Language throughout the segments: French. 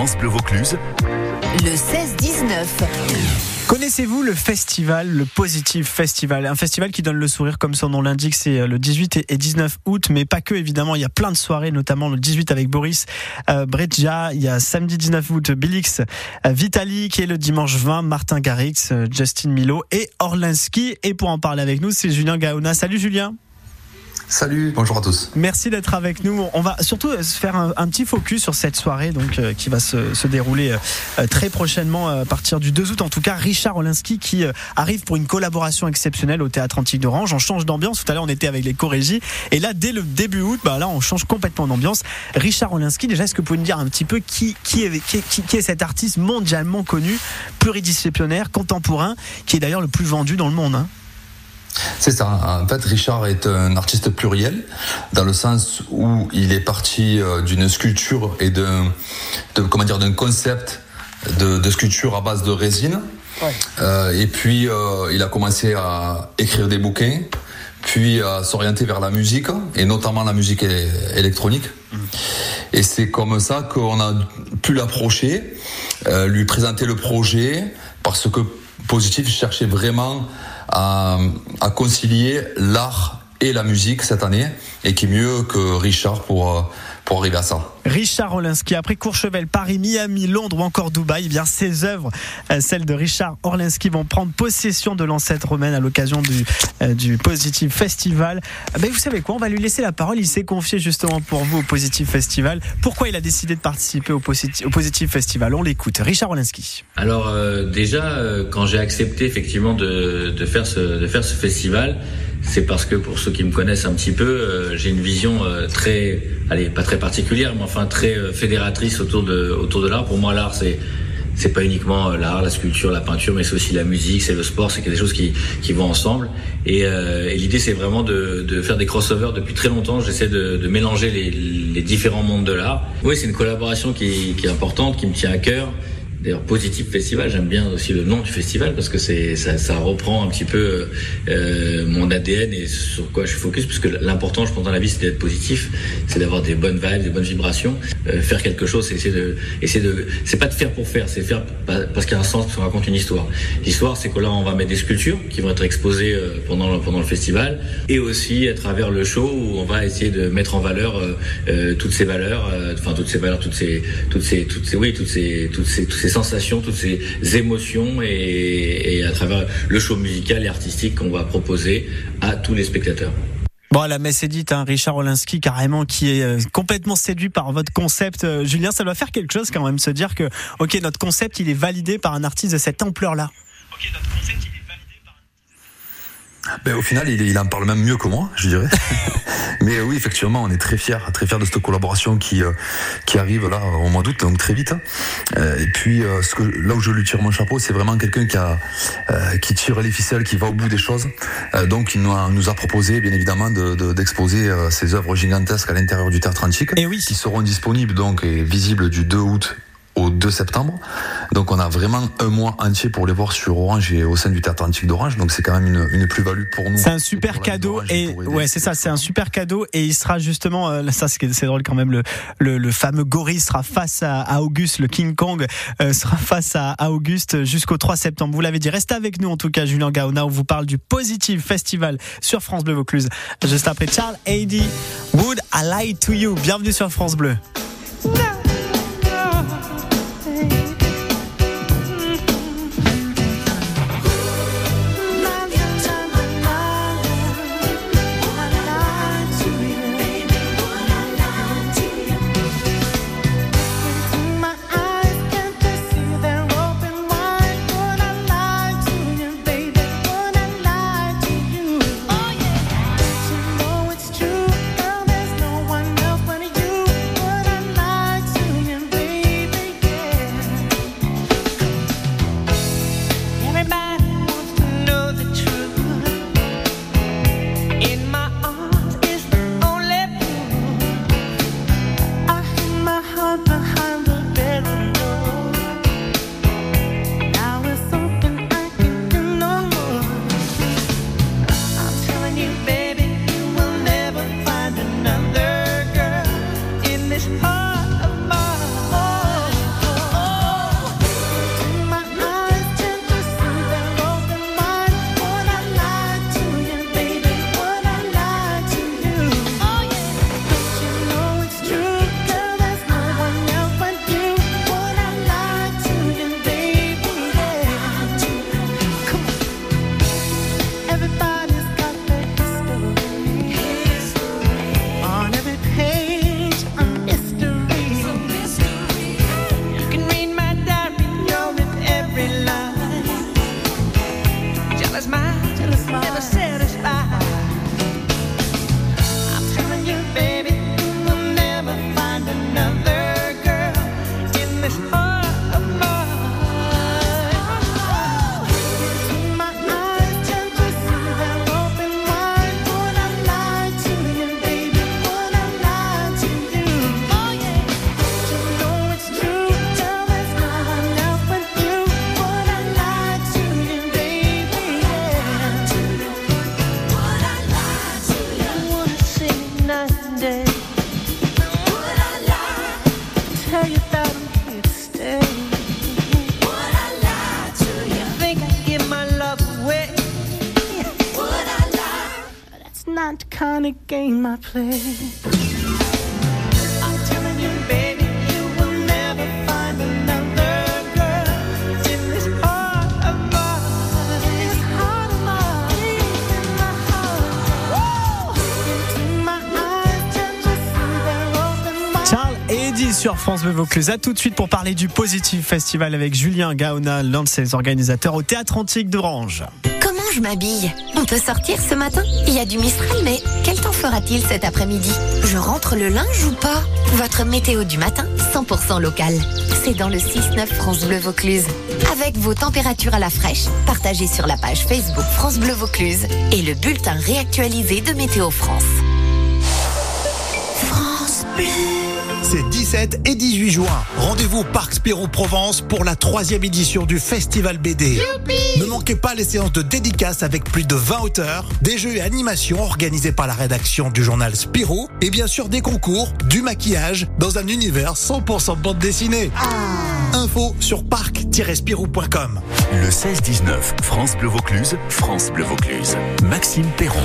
France Bleu Vaucluse. Le 16-19. Connaissez-vous le festival, le Positive Festival? Un festival qui donne le sourire comme son nom l'indique, c'est euh, le 18 et 19 août, mais pas que évidemment, il y a plein de soirées, notamment le 18 avec Boris euh, Bredja, il y a samedi 19 août Bilix euh, Vitalik et le dimanche 20 Martin Garrix, euh, Justin Milo et Orlinski. Et pour en parler avec nous, c'est Julien Gaona. Salut Julien Salut, bonjour à tous. Merci d'être avec nous. On va surtout faire un, petit focus sur cette soirée donc euh, qui va se, dérouler euh, très prochainement euh, à partir du 2 août. En tout cas, Richard Olinski qui arrive pour une collaboration exceptionnelle au Théâtre Antique d'Orange. On change d'ambiance. Tout à l'heure, on était avec les chorégies et là, dès le début août, bah là, on change complètement d'ambiance. Richard Olinski, déjà, est-ce que vous pouvez nous dire un petit peu qui est cet artiste mondialement connu, pluridisciplinaire, contemporain, qui est d'ailleurs le plus vendu dans le monde hein? C'est ça. En fait, Richard est un artiste pluriel, dans le sens où il est parti euh, d'une sculpture et d'un, de, comment dire, d'un concept de, de sculpture à base de résine. Euh, et puis, euh, il a commencé à écrire des bouquins, puis à s'orienter vers la musique, et notamment la musique électronique. Et c'est comme ça qu'on a pu l'approcher, euh, lui présenter le projet, parce que Positif cherchait vraiment à, concilier l'art et la musique cette année, et qui mieux que Richard pour, euh, pour arriver à ça. Richard Orlinski, après Courchevel, Paris, Miami, Londres ou encore Dubaï, eh bien ces œuvres, euh, celles de Richard Orlinski, vont prendre possession de l'ancêtre romaine à l'occasion du, euh, du Positive Festival. Euh, Ben, vous savez quoi, on va lui laisser la parole. Il s'est confié justement pour vous au Positive Festival. Pourquoi il a décidé de participer au, Posit- au Positive Festival? On l'écoute. Richard Orlinski. Alors euh, déjà, euh, quand j'ai accepté effectivement de, de faire ce de faire ce festival, c'est parce que pour ceux qui me connaissent un petit peu, euh, j'ai une vision euh, très, allez, pas très particulière, mais enfin très euh, fédératrice autour de autour de l'art. Pour moi, l'art c'est c'est pas uniquement euh, l'art, la sculpture, la peinture, mais c'est aussi la musique, c'est le sport, c'est des choses qui, qui vont ensemble. Et, euh, et l'idée, c'est vraiment de, de faire des crossovers. Depuis très longtemps, j'essaie de, de mélanger les, les différents mondes de l'art. Oui, c'est une collaboration qui, qui est importante, qui me tient à cœur. D'ailleurs, Positif Festival, j'aime bien aussi le nom du festival parce que c'est ça, ça reprend un petit peu euh, mon ADN et sur quoi je suis focus. Parce que l'important, je pense dans la vie, c'est d'être positif, c'est d'avoir des bonnes vibes, des bonnes vibrations. Euh, faire quelque chose, c'est essayer de, essayer de, c'est pas de faire pour faire, c'est faire pa- parce qu'il y a un sens, parce qu'on raconte une histoire. L'histoire, c'est que là, on va mettre des sculptures qui vont être exposées euh, pendant le, pendant le festival et aussi à travers le show où on va essayer de mettre en valeur euh, euh, toutes ces valeurs, euh, enfin toutes ces valeurs, toutes ces, toutes ces, toutes ces, oui, toutes ces, toutes ces sensations, toutes ces émotions et, à travers le show musical et artistique qu'on va proposer à tous les spectateurs. Bon, la messe est dite, hein, Richard Olinski, carrément, qui est euh, complètement séduit par votre concept. Euh, Julien, ça doit faire quelque chose quand même, se dire que, ok, notre concept, il est validé par un artiste de cette ampleur-là. Ben, au final, il, il en parle même mieux que moi, je dirais. Mais oui, effectivement, on est très fiers, très fiers de cette collaboration qui euh, qui arrive là au mois d'août, donc très vite. Euh, et puis, euh, ce que, là où je lui tire mon chapeau, c'est vraiment quelqu'un qui a qui tire les ficelles, qui va au bout des choses. Donc, il nous a, nous a proposé, bien évidemment, de- de- d'exposer ses œuvres gigantesques à l'intérieur du théâtre antique, Et oui. qui seront disponibles donc et visibles du 2 août au 2 septembre. Donc on a vraiment un mois entier pour les voir sur Orange et au sein du théâtre antique d'Orange. Donc c'est quand même une, une plus-value pour nous. C'est un super cadeau et ouais c'est ça c'est un super cadeau et il sera justement euh, ça c'est c'est drôle quand même le, le, le fameux gorille sera face à, à Auguste le King Kong euh, sera face à, à Auguste jusqu'au 3 septembre vous l'avez dit restez avec nous en tout cas Julien Gaona on vous parle du Positive Festival sur France Bleu Vaucluse juste après Charles Aidy Would I Lie to You? Bienvenue sur France Bleu Charles et Eddie sur France Bleu Vaucluse. À tout de suite pour parler du Positive Festival avec Julien Gaona, l'un de ses organisateurs au Théâtre Antique d'Orange. Je m'habille On peut sortir ce matin Il y a du Mistral, mais quel temps fera-t-il cet après-midi Je rentre le linge ou pas Votre météo du matin, 100% local. C'est dans le 6-9 France Bleu Vaucluse. Avec vos températures à la fraîche, partagées sur la page Facebook France Bleu Vaucluse et le bulletin réactualisé de Météo France. France Bleu. C'est 17 et 18 juin. Rendez-vous au Parc Spirou Provence pour la troisième édition du Festival BD. Ne manquez pas les séances de dédicaces avec plus de 20 auteurs, des jeux et animations organisés par la rédaction du journal Spirou et bien sûr des concours, du maquillage dans un univers 100% bande dessinée. Info sur parc-spirou.com. Le 16-19, France Bleu Vaucluse, France Bleu Vaucluse. Maxime Perron.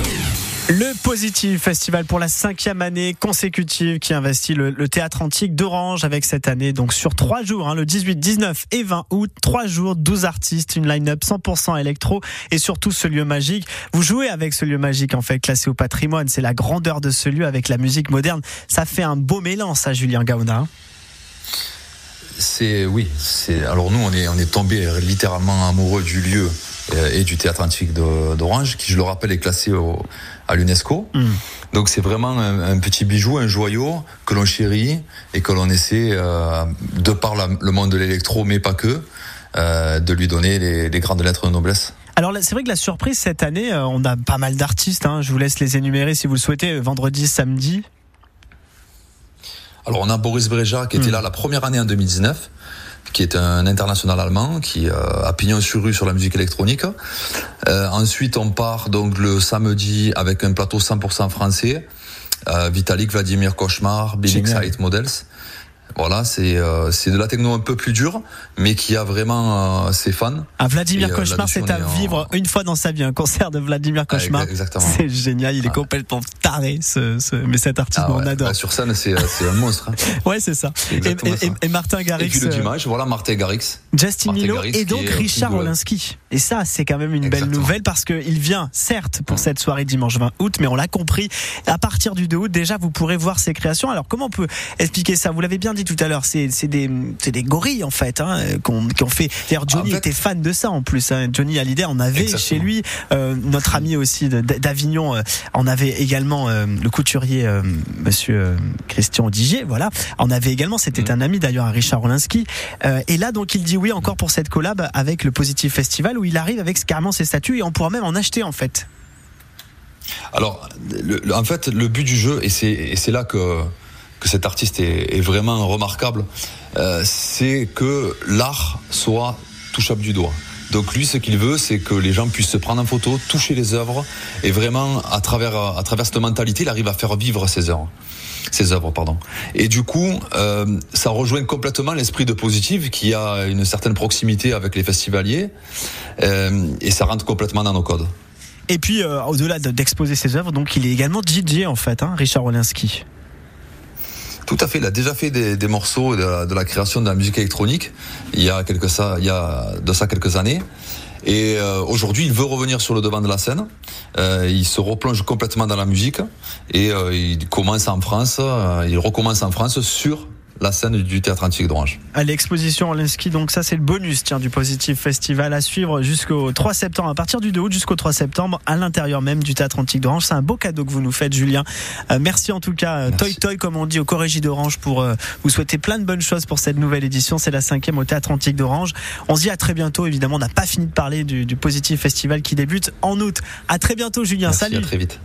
Le Positive Festival pour la cinquième année consécutive qui investit le, théâtre antique d'Orange avec cette année donc sur trois jours, hein, le 18, 19 et 20 août, trois jours, 12 artistes, une line-up 100% électro et surtout ce lieu magique. Vous jouez avec ce lieu magique en fait classé au patrimoine, c'est la grandeur de ce lieu avec la musique moderne. Ça fait un beau mélange ça Julien hein. C'est oui, c'est alors nous on est on est tombé littéralement amoureux du lieu et du théâtre antique d'Orange qui je le rappelle est classé au, à l'UNESCO. Donc c'est vraiment un, un petit bijou, un joyau que l'on chérit et que l'on essaie euh, de par la- le monde de l'électro mais pas que euh, de lui donner les, les grandes lettres de noblesse. Alors c'est vrai que la surprise cette année, euh, on a pas mal d'artistes. hein. Je vous laisse les énumérer si vous le souhaitez. euh, Vendredi, samedi. Alors on a Boris Breja qui était là la première année en 2019, qui est un international allemand qui euh, a pignon sur rue sur la musique électronique. Euh, ensuite on part donc le samedi avec un plateau 100% français. Euh, Vitalik, Vladimir Cauchemar, Big. Excite Models. Voilà, c'est euh, c'est de la techno un peu plus dure, mais qui a vraiment euh, ses fans. À Vladimir Et, euh, Cauchemar, c'est on à en- vivre une fois dans sa vie. Un concert de Vladimir Ah, Cauchemar. exactement. C'est génial. Il est Ah. complètement taré, ce, ce- mais cet artiste, Ah on ouais, adore. bah, sur scène, c'est euh, c'est un monstre. hein. Ouais, c'est ça. Et, et- ça. et- et Martin Et Garrix, puis le euh, dimanche, voilà Martin Garrix. Justin Martin Milo Garrix et donc Richard Olinsky. Et ça, c'est quand même une belle nouvelle parce qu'il vient, certes, pour cette soirée dimanche 20 août, mais on l'a compris, à partir du 2 août, déjà, vous pourrez voir ses créations. Alors, comment on peut expliquer ça? Vous l'avez bien dit tout à l'heure, c'est c'est des, c'est des gorilles, en fait, hein, qu'on ont fait. D'ailleurs, Johnny En fait- était fan de ça, en plus. hein. Johnny Hallyday en avait Exactement. chez lui. Euh, notre ami aussi d'Avignon euh, en avait également, euh, le couturier, euh, monsieur euh, Christian Digier, voilà, en avait également. C'était Mm. un ami d'ailleurs à Richard Olinsky. Euh, et là, donc, il dit oui encore pour cette collab avec le Positive Festival où il arrive avec carrément ses statues et on pourra même en acheter en fait. Alors, en fait, le but du jeu, et c'est là que, cet artiste est, est vraiment remarquable, euh, c'est que l'art soit touchable du doigt. Donc lui, ce qu'il veut, c'est que les gens puissent se prendre en photo, toucher les œuvres, et vraiment, à travers, à travers cette mentalité, il arrive à faire vivre ses œuvres. Œuvres, pardon. Et du coup, euh, ça rejoint complètement l'esprit de Positive, qui a une certaine proximité avec les festivaliers, euh, et ça rentre complètement dans nos codes. Et puis, euh, au-delà de- d'exposer ses œuvres, donc il est également DJ en fait, hein, Richard Olinsky. Tout à fait. Il a déjà fait des, morceaux de la, de la création de la musique électronique il y a quelques ça, il y a de ça quelques années. Et euh, aujourd'hui, il veut revenir sur le devant de la scène. Euh, il se replonge complètement dans la musique et euh, il commence en France. euh, il recommence en France sur la scène du théâtre antique d'Orange. À l'exposition Olinsky, donc ça c'est le bonus tiens, du Positive Festival à suivre jusqu'au 3 septembre, à partir du 2 août jusqu'au 3 septembre, à l'intérieur même du Théâtre Antique d'Orange. C'est un beau cadeau que vous nous faites, Julien. Euh, merci en tout cas, euh, Toy. Toy, comme on dit au Corrégie d'Orange, pour euh, vous souhaiter plein de bonnes choses pour cette nouvelle édition. C'est la cinquième au Théâtre Antique d'Orange. On se dit à très bientôt. Évidemment, on n'a pas fini de parler du, du Positive Festival qui débute en août. À très bientôt, Julien. Merci, Salut. à très vite.